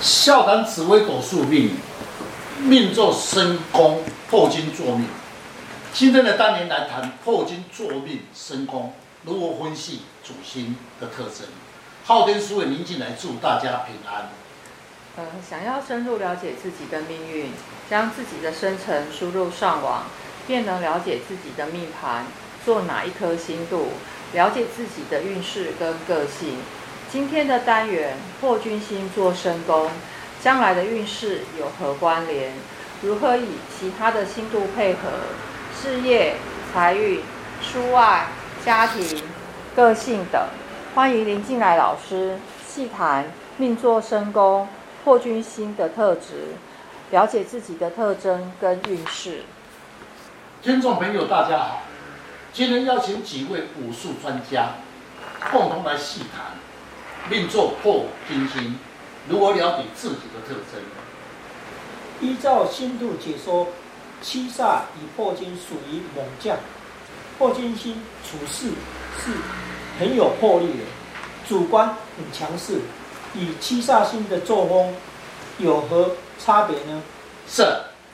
笑谈紫微斗数命，命坐身宫破金坐命。今天的单元来谈破金坐命身宫如何分析主星的特征。昊天书院宁进来祝大家平安。呃，想要深入了解自己的命运，将自己的生辰输入上网，便能了解自己的命盘，坐哪一颗星度，了解自己的运势跟个性。今天的单元破军星坐身宫，将来的运势有何关联？如何以其他的星度配合？事业、财运、出外、家庭、个性等，欢迎林进来老师细谈命坐身宫破军星的特质，了解自己的特征跟运势。听众朋友，大家好，今天邀请几位武术专家，共同来细谈。命做破金星，如何了解自己的特征？依照星度解说，七煞与破金属于猛将，破金星处事是很有魄力的，主观很强势，与七煞星的作风有何差别呢？是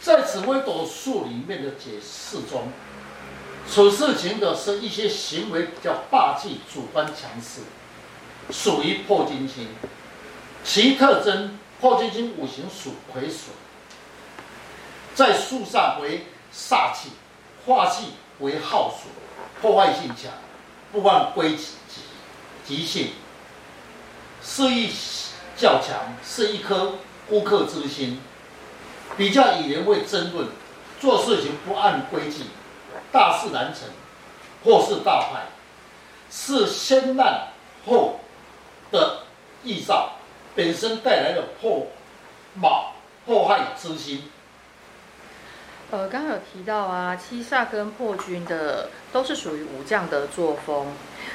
在紫微斗数里面的解释中，处事情的是一些行为比较霸气、主观强势。属于破金星，其特征破金星五行属癸水，在术上为煞气，化气为耗水，破坏性强，不按规矩急性，事欲较强，是一颗孤客之心，比较与人会争论，做事情不按规矩，大事难成，或是大坏，是先难后的预兆本身带来的破冒破害之心。呃，刚刚有提到啊，七煞跟破军的都是属于武将的作风。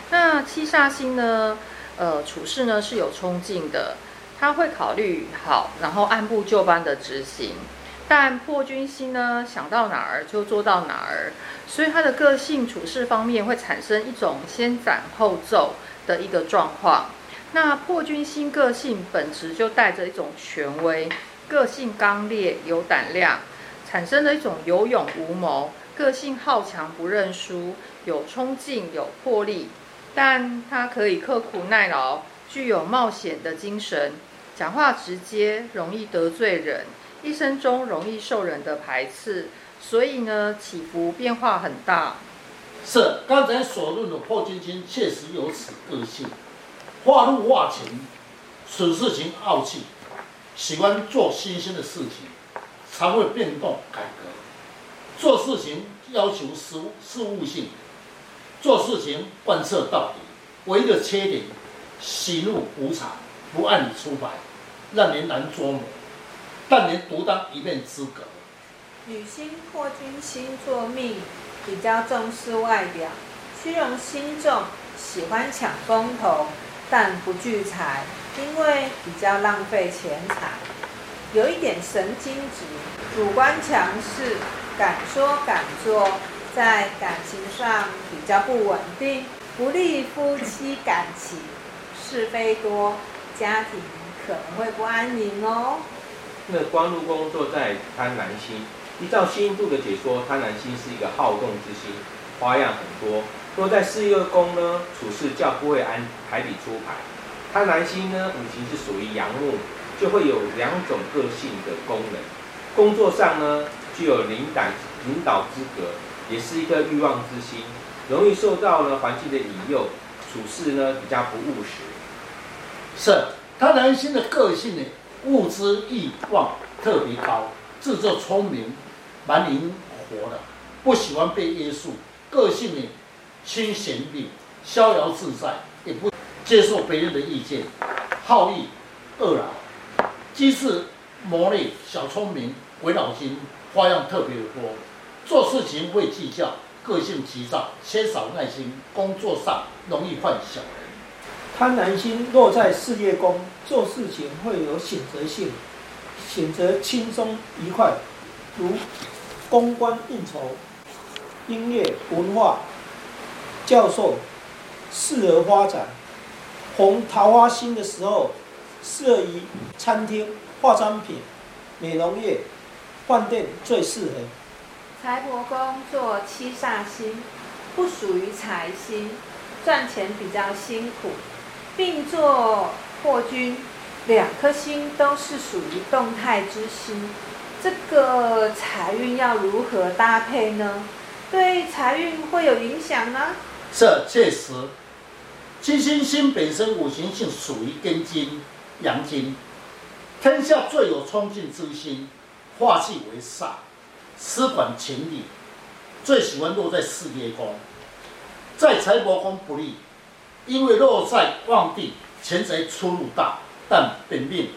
那七煞星呢，呃，处事呢是有冲劲的，他会考虑好，然后按部就班的执行。但破军星呢，想到哪儿就做到哪儿，所以他的个性处事方面会产生一种先斩后奏的一个状况。那破军星个性本质就带着一种权威，个性刚烈有胆量，产生了一种有勇无谋，个性好强不认输，有冲劲有魄力，但他可以刻苦耐劳，具有冒险的精神，讲话直接，容易得罪人，一生中容易受人的排斥，所以呢起伏变化很大。是刚才所论的破军星确实有此个性。化怒化情，处事情傲气，喜欢做新鲜的事情，常会变动改革，做事情要求事事务性，做事情贯彻到底。唯一的缺点，喜怒无常，不按理出牌，让人难捉摸，但您独当一面之格。女星破军星坐命，比较重视外表，虚荣心重，喜欢抢风头。但不聚财，因为比较浪费钱财，有一点神经质，主观强势，敢说敢做，在感情上比较不稳定，不利夫妻感情，是非多，家庭可能会不安宁哦。那官禄宫坐在贪狼星，依照星度的解说，贪狼星是一个好动之星，花样很多。若在事业宫呢，处事较不会按牌理出牌。他男星呢，五行是属于阳木，就会有两种个性的功能。工作上呢，具有领导领导资格，也是一个欲望之星，容易受到呢环境的引诱，处事呢比较不务实。是贪狼星的个性呢，物质欲望特别高，自作聪明，蛮灵活的，不喜欢被约束，个性呢。清闲定，逍遥自在，也不接受别人的意见，好逸恶劳，机智磨练，小聪明，鬼脑筋，花样特别的多，做事情会计较，个性急躁，缺少耐心，工作上容易犯小人。贪婪心落在事业宫，做事情会有选择性，选择轻松愉快，如公关应酬、音乐文化。教授适合发展，红桃花星的时候，适合于餐厅、化妆品、美容业、饭店最适合。财帛宫做七煞星，不属于财星，赚钱比较辛苦，并做破军，两颗星都是属于动态之星，这个财运要如何搭配呢？对财运会有影响吗？这确实，七星星本身五行性属于根金、阳金，天下最有冲劲之星，化气为煞，司管情理，最喜欢落在事业宫，在财帛宫不利，因为落在旺地，钱财出入大，但本命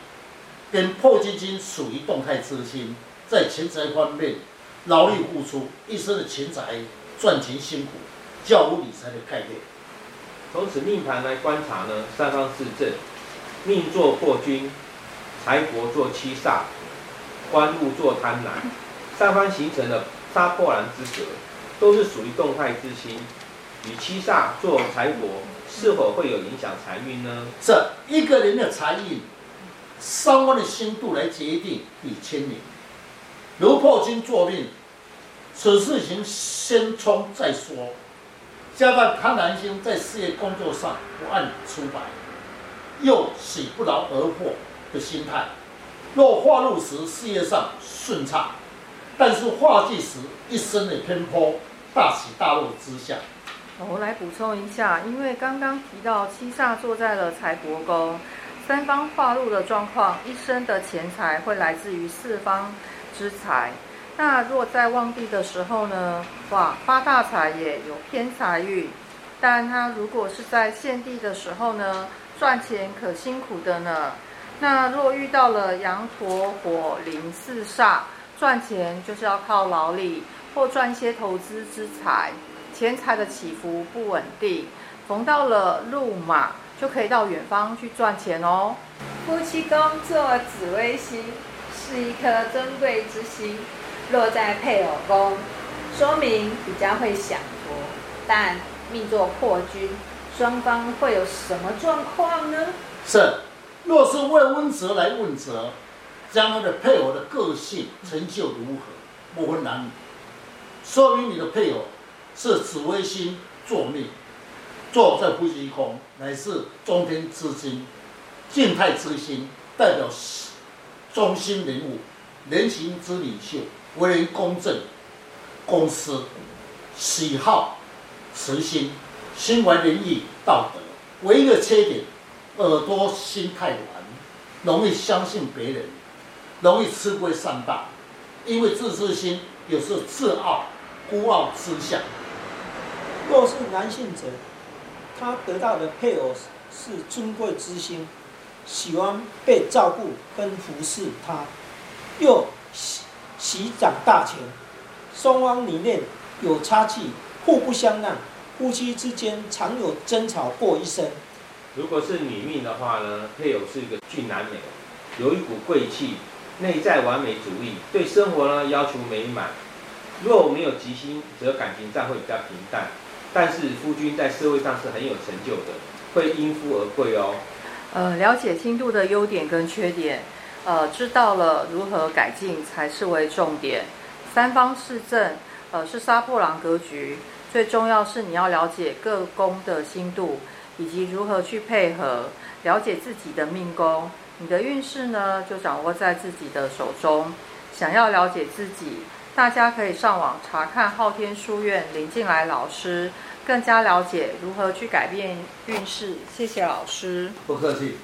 跟破金星属于动态之星，在钱财方面。劳力付出一生的钱财，赚钱辛苦，教无理财的概念。从此命盘来观察呢，三方四正，命坐破军，财帛坐七煞，官禄坐贪婪，三方形成了杀破狼之格，都是属于动态之星。与七煞坐财帛，是否会有影响财运呢？这一个人的财运，三方的星度来决定与牵连。如破军作命，此事情先冲再说。加上贪狼星在事业工作上不按出牌，又喜不劳而获的心态。若化禄时事业上顺畅，但是化忌时一生的偏颇，大起大落之下。我来补充一下，因为刚刚提到七煞坐在了财帛宫，三方化禄的状况，一生的钱财会来自于四方。之财，那若在旺地的时候呢？哇，发大财也有偏财运。但他如果是在陷地的时候呢，赚钱可辛苦的呢。那若遇到了羊驼火铃四煞，赚钱就是要靠劳力或赚一些投资之财，钱财的起伏不稳定。逢到了路马，就可以到远方去赚钱哦。夫妻宫坐紫微星。是一颗尊贵之星，落在配偶宫，说明比较会享福。但命作破军，双方会有什么状况呢？是，若是为温泽来问责，将来的配偶的个性成就如何，不分男女，说明你的配偶是紫微星坐命，坐在夫妻宫，乃是中天之星，静态之星，代表。中心人物，人情之领袖，为人公正、公私，喜好慈心，心怀仁义、道德。唯一的缺点，耳朵心太软，容易相信别人，容易吃亏上当。因为自私心，有时候自傲、孤傲之相。若是男性者，他得到的配偶是尊贵之心。喜欢被照顾跟服侍他，又喜喜掌大权，双方理念有差距，互不相让，夫妻之间常有争吵过一生。如果是女命的话呢，配偶是一个俊男美，有一股贵气，内在完美主义，对生活呢要求美满。若没有吉星，则感情上会比较平淡。但是夫君在社会上是很有成就的，会因夫而贵哦。呃，了解星度的优点跟缺点，呃，知道了如何改进才是为重点。三方四正，呃，是杀破狼格局，最重要是你要了解各宫的星度，以及如何去配合，了解自己的命宫。你的运势呢，就掌握在自己的手中。想要了解自己，大家可以上网查看昊天书院林进来老师。更加了解如何去改变运势，谢谢老师。不客气。